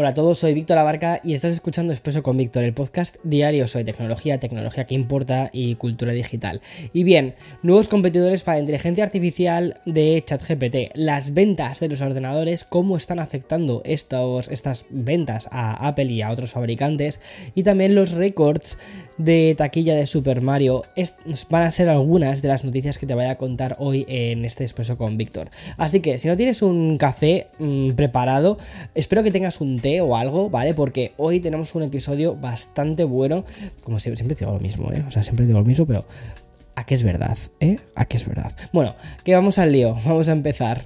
Hola a todos, soy Víctor Abarca y estás escuchando Expreso con Víctor, el podcast diario sobre tecnología, tecnología que importa y cultura digital. Y bien, nuevos competidores para la inteligencia artificial de ChatGPT, las ventas de los ordenadores, cómo están afectando estos, estas ventas a Apple y a otros fabricantes, y también los récords de taquilla de Super Mario. van a ser algunas de las noticias que te voy a contar hoy en este Expreso con Víctor. Así que si no tienes un café mmm, preparado, espero que tengas un té o algo, ¿vale? Porque hoy tenemos un episodio bastante bueno. Como siempre, siempre digo lo mismo, ¿eh? O sea, siempre digo lo mismo, pero ¿a qué es verdad? ¿Eh? ¿A qué es verdad? Bueno, que vamos al lío, vamos a empezar.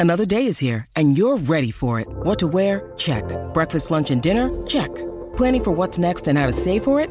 Another day is here, and you're ready for it. What to wear? Check. Breakfast, lunch, and dinner? Check. Planning for what's next and how to save for it?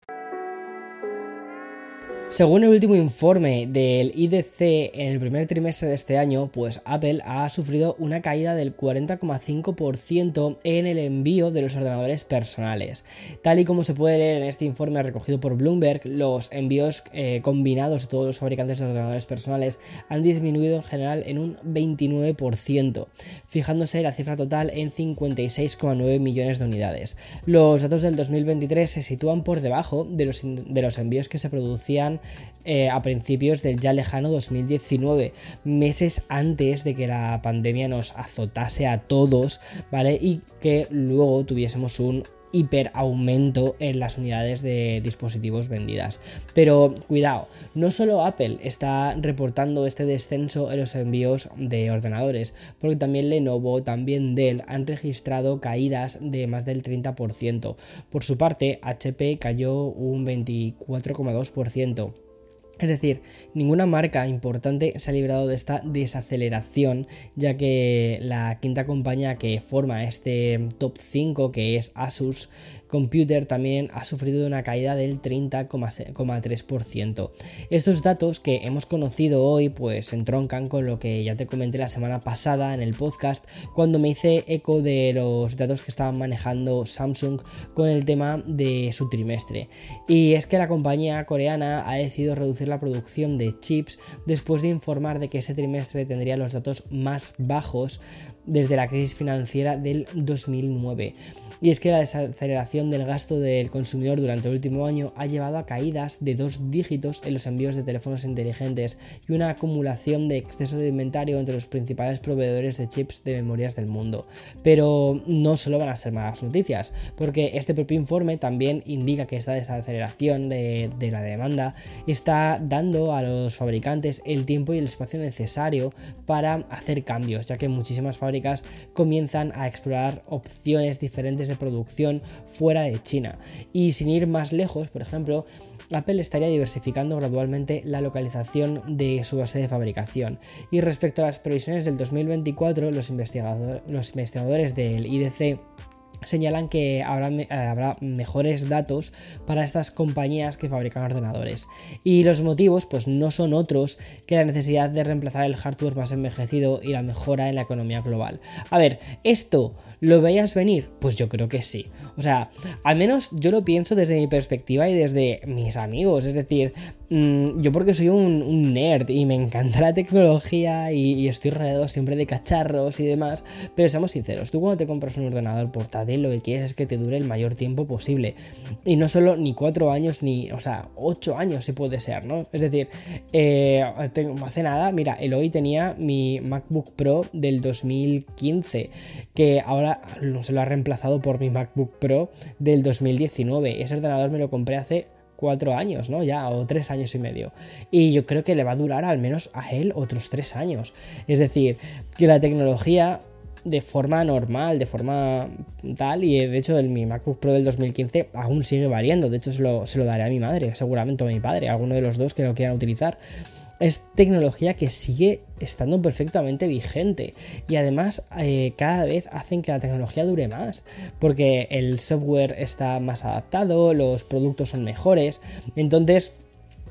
Según el último informe del IDC en el primer trimestre de este año, pues Apple ha sufrido una caída del 40,5% en el envío de los ordenadores personales. Tal y como se puede leer en este informe recogido por Bloomberg, los envíos eh, combinados de todos los fabricantes de ordenadores personales han disminuido en general en un 29%, fijándose la cifra total en 56,9 millones de unidades. Los datos del 2023 se sitúan por debajo de los, de los envíos que se producían eh, a principios del ya lejano 2019, meses antes de que la pandemia nos azotase a todos, ¿vale? Y que luego tuviésemos un hiper aumento en las unidades de dispositivos vendidas. Pero cuidado, no solo Apple está reportando este descenso en los envíos de ordenadores, porque también Lenovo, también Dell han registrado caídas de más del 30%. Por su parte, HP cayó un 24,2%. Es decir, ninguna marca importante se ha librado de esta desaceleración, ya que la quinta compañía que forma este top 5, que es Asus, Computer también ha sufrido una caída del 30,3%. Estos datos que hemos conocido hoy pues entroncan con lo que ya te comenté la semana pasada en el podcast cuando me hice eco de los datos que estaban manejando Samsung con el tema de su trimestre. Y es que la compañía coreana ha decidido reducir la producción de chips después de informar de que ese trimestre tendría los datos más bajos desde la crisis financiera del 2009 y es que la desaceleración del gasto del consumidor durante el último año ha llevado a caídas de dos dígitos en los envíos de teléfonos inteligentes y una acumulación de exceso de inventario entre los principales proveedores de chips de memorias del mundo. Pero no solo van a ser malas noticias, porque este propio informe también indica que esta desaceleración de, la demanda está dando a los fabricantes el tiempo y el espacio necesario para hacer cambios, ya que muchísimas fábricas comienzan a explorar opciones diferentes producción fuera de China. Y sin ir más lejos, por ejemplo, Apple estaría diversificando gradualmente la localización de su base de fabricación. Y respecto a las previsiones del 2024, los, los investigadores del IDC señalan que habrá, eh, habrá, mejores datos para estas compañías que fabrican ordenadores. Y los motivos pues no son otros que la necesidad de reemplazar el hardware más envejecido y la mejora en la economía global. A ver, esto ¿Lo veías venir? Pues yo creo que sí. O sea, al menos yo lo pienso desde mi perspectiva y desde mis amigos. Es decir, mm, yo porque soy un, nerd y me encanta la tecnología y, y, estoy rodeado siempre de cacharros y demás. Pero seamos sinceros, tú cuando te compras un ordenador portátil, lo que quieres es que te dure el mayor tiempo posible. Y no solo ni cuatro años, ni, o sea, ocho años si puede ser, ¿no? Es decir, eh, hace nada, mira, el hoy tenía mi MacBook Pro del 2015, que ahora se lo ha reemplazado por mi MacBook Pro del 2019. Ese ordenador me lo compré hace cuatro años, ¿no? Ya, o tres años y medio. Y yo creo que le va a durar al menos a él otros tres años. Es decir, que la tecnología de forma normal, de forma tal, y de hecho el, mi MacBook Pro del 2015 aún sigue variando, de hecho se lo, se lo daré a mi madre, seguramente a mi padre, a alguno de los dos que lo quieran utilizar. Es tecnología que sigue estando perfectamente vigente y además eh, cada vez hacen que la tecnología dure más porque el software está más adaptado, los productos son mejores, entonces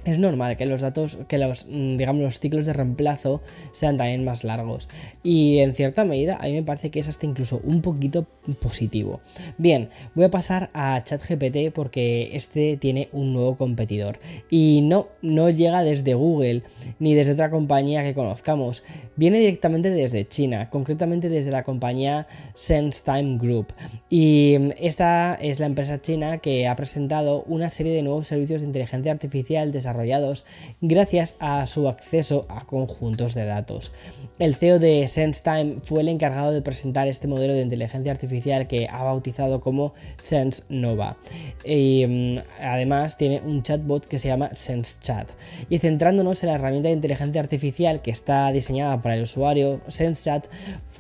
es normal que los datos, que los, mm, digamos, los ciclos de reemplazo sean también más largos. Y en cierta medida, a mí me parece que es hasta incluso un poquito positivo. Bien, voy a pasar a ChatGPT porque este tiene un nuevo competidor. Y no, no llega desde Google ni desde otra compañía que conozcamos. Viene directamente desde China, concretamente desde la compañía SenseTime Group. Y mm, esta es la empresa china que ha presentado una serie de nuevos servicios de inteligencia artificial desarrollados desarrollados gracias a su acceso a conjuntos de datos. El CEO de SenseTime fue el encargado de presentar este modelo de inteligencia artificial que ha bautizado como SenseNova. Y mm, además tiene un chatbot que se llama SenseChat. Y centrándonos en la herramienta de inteligencia artificial que está diseñada para el usuario, SenseChat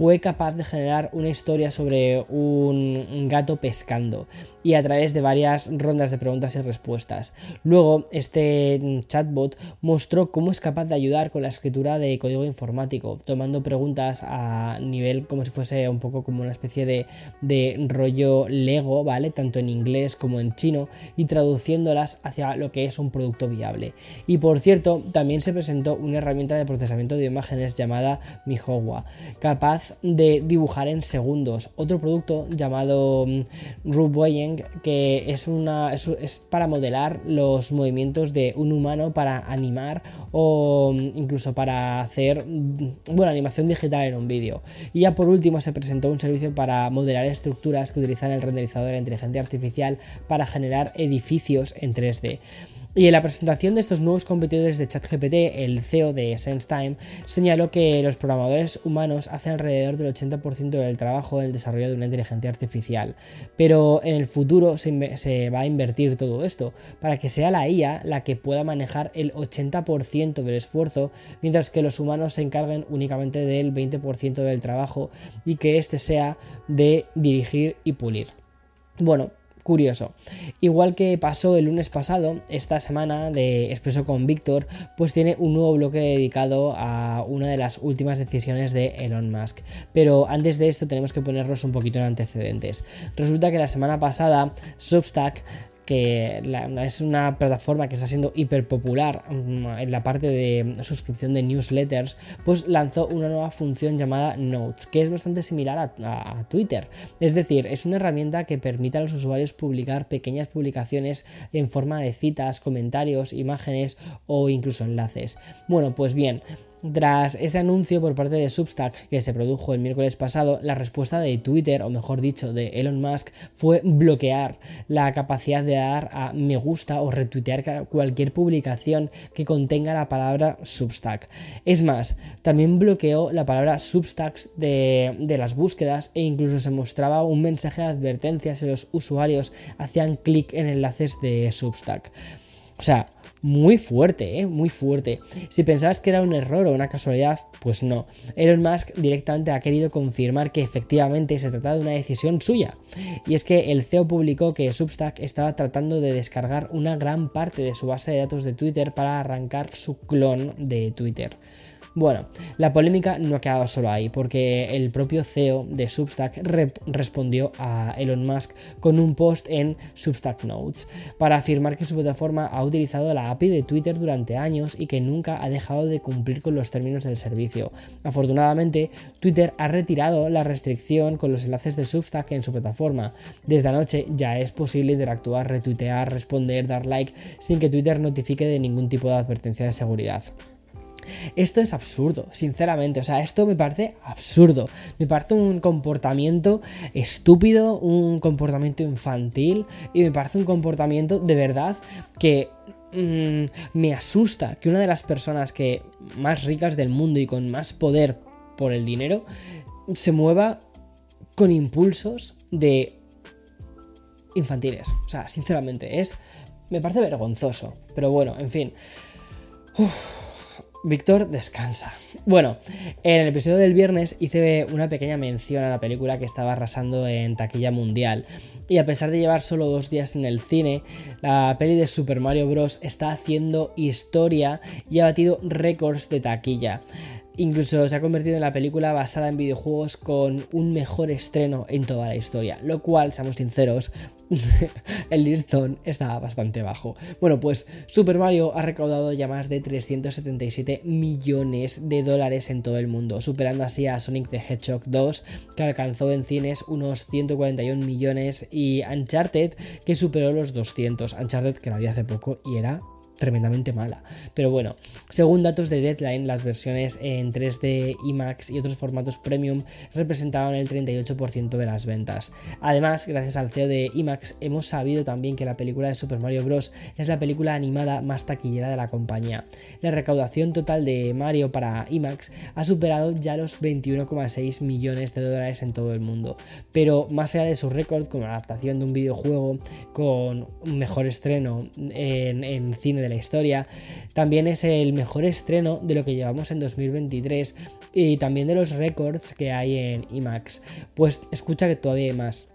fue capaz de generar una historia sobre un gato pescando y a través de varias rondas de preguntas y respuestas. Luego, este chatbot mostró cómo es capaz de ayudar con la escritura de código informático, tomando preguntas a nivel como si fuese un poco como una especie de, de rollo Lego, ¿vale? Tanto en inglés como en chino y traduciéndolas hacia lo que es un producto viable. Y por cierto, también se presentó una herramienta de procesamiento de imágenes llamada Mihowa, capaz de dibujar en segundos. Otro producto llamado mm, Rubwaying que es, una, es para modelar los movimientos de un humano para animar o mm, incluso para hacer mm, bueno, animación digital en un vídeo. Y ya por último se presentó un servicio para modelar estructuras que utilizan el renderizador de la inteligencia artificial para generar edificios en 3D. Y en la presentación de estos nuevos competidores de ChatGPT, el CEO de SenseTime señaló que los programadores humanos hacen alrededor del 80% del trabajo en el desarrollo de una inteligencia artificial. Pero en el futuro se, se, va a invertir todo esto para que sea la IA la que pueda manejar el 80% del esfuerzo, mientras que los humanos se encarguen únicamente del 20% del trabajo y que este sea de dirigir y pulir. Bueno, curioso. Igual que pasó el lunes pasado, esta semana de Expreso con Víctor, pues tiene un nuevo bloque dedicado a una de las últimas decisiones de Elon Musk. Pero antes de esto tenemos que ponernos un poquito en antecedentes. Resulta que la semana pasada Substack que es una plataforma que está siendo hiper popular mm, en la parte de suscripción de newsletters, pues lanzó una nueva función llamada Notes, que es bastante similar a, Twitter. Es decir, es una herramienta que permite a los usuarios publicar pequeñas publicaciones en forma de citas, comentarios, imágenes o incluso enlaces. Bueno, pues bien, tras ese anuncio por parte de Substack que se produjo el miércoles pasado, la respuesta de Twitter, o mejor dicho, de Elon Musk, fue bloquear la capacidad de dar a me gusta o retuitear cualquier publicación que contenga la palabra Substack. Es más, también bloqueó la palabra Substack de, de las búsquedas e incluso se mostraba un mensaje de advertencia si los usuarios hacían clic en enlaces de Substack. O sea, muy fuerte, ¿eh? muy fuerte. Si pensabas que era un error o una casualidad, pues no. Elon Musk directamente ha querido confirmar que efectivamente se trata de una decisión suya. Y es que el CEO publicó que Substack estaba tratando de descargar una gran parte de su base de datos de Twitter para arrancar su clon de Twitter. Bueno, la polémica no ha quedado solo ahí, porque el propio CEO de Substack respondió a Elon Musk con un post en Substack Notes para afirmar que su plataforma ha utilizado la API de Twitter durante años y que nunca ha dejado de cumplir con los términos del servicio. Afortunadamente, Twitter ha retirado la restricción con los enlaces de Substack en su plataforma. Desde anoche ya es posible interactuar, retuitear, responder, dar like sin que Twitter notifique de ningún tipo de advertencia de seguridad. Esto es absurdo, sinceramente. O sea, esto me parece absurdo. Me parece un comportamiento estúpido, un comportamiento infantil y me parece un comportamiento de verdad que mm, me asusta que una de las personas que más ricas del mundo y con más poder por el dinero se mueva con impulsos de infantiles. O sea, sinceramente, es. Me parece vergonzoso. Pero bueno, en fin. Víctor descansa. Bueno, en el episodio del viernes hice una pequeña mención a la película que estaba arrasando en taquilla mundial. Y a pesar de llevar solo dos días en el cine, la peli de Super Mario Bros. está haciendo historia y ha batido récords de taquilla. Incluso se ha convertido en la película basada en videojuegos con un mejor estreno en toda la historia, lo cual, seamos sinceros, el listón está bastante bajo. Bueno, pues Super Mario ha recaudado ya más de 377 millones de dólares en todo el mundo, superando así a Sonic the Hedgehog 2, que alcanzó en cines unos 141 millones, y Uncharted, que superó los 200. Uncharted, que la vi hace poco y era tremendamente mala. Pero bueno, según datos de Deadline, las versiones en 3D, IMAX y otros formatos premium representaban el 38% de las ventas. Además, gracias al CEO de IMAX, hemos sabido también que la película de Super Mario Bros. es la película animada más taquillera de la compañía. La recaudación total de Mario para IMAX ha superado ya los 21,6 millones de dólares en todo el mundo. Pero más allá de su récord como adaptación de un videojuego con mejor estreno en, en cine de la historia. También es el mejor estreno de lo que llevamos en 2023 y también de los récords que hay en IMAX. Pues escucha que todavía hay más.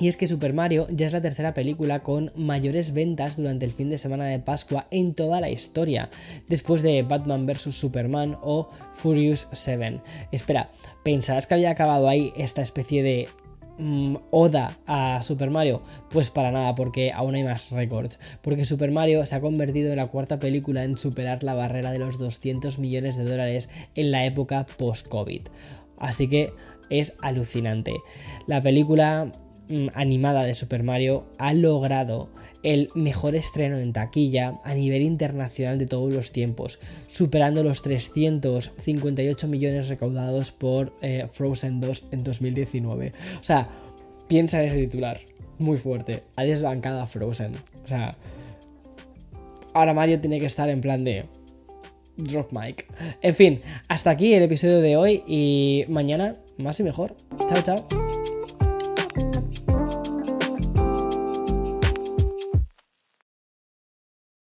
Y es que Super Mario ya es la tercera película con mayores ventas durante el fin de semana de Pascua en toda la historia, después de Batman vs. Superman o Furious 7. Espera, ¿pensabas que había acabado ahí esta especie de Mm, oda a Super Mario? Pues para nada, porque aún hay más récords. Porque Super Mario se ha convertido en la cuarta película en superar la barrera de los 200 millones de dólares en la época post-COVID. Así que es alucinante. La película mm, animada de Super Mario ha logrado el mejor estreno en taquilla a nivel internacional de todos los tiempos, superando los 358 millones recaudados por eh, Frozen 2 en 2019. O sea, piensa en ese titular, muy fuerte, ha desbancado a Frozen. O sea, ahora Mario tiene que estar en plan de drop mic. En fin, hasta aquí el episodio de hoy y mañana más y mejor. Chao, chao.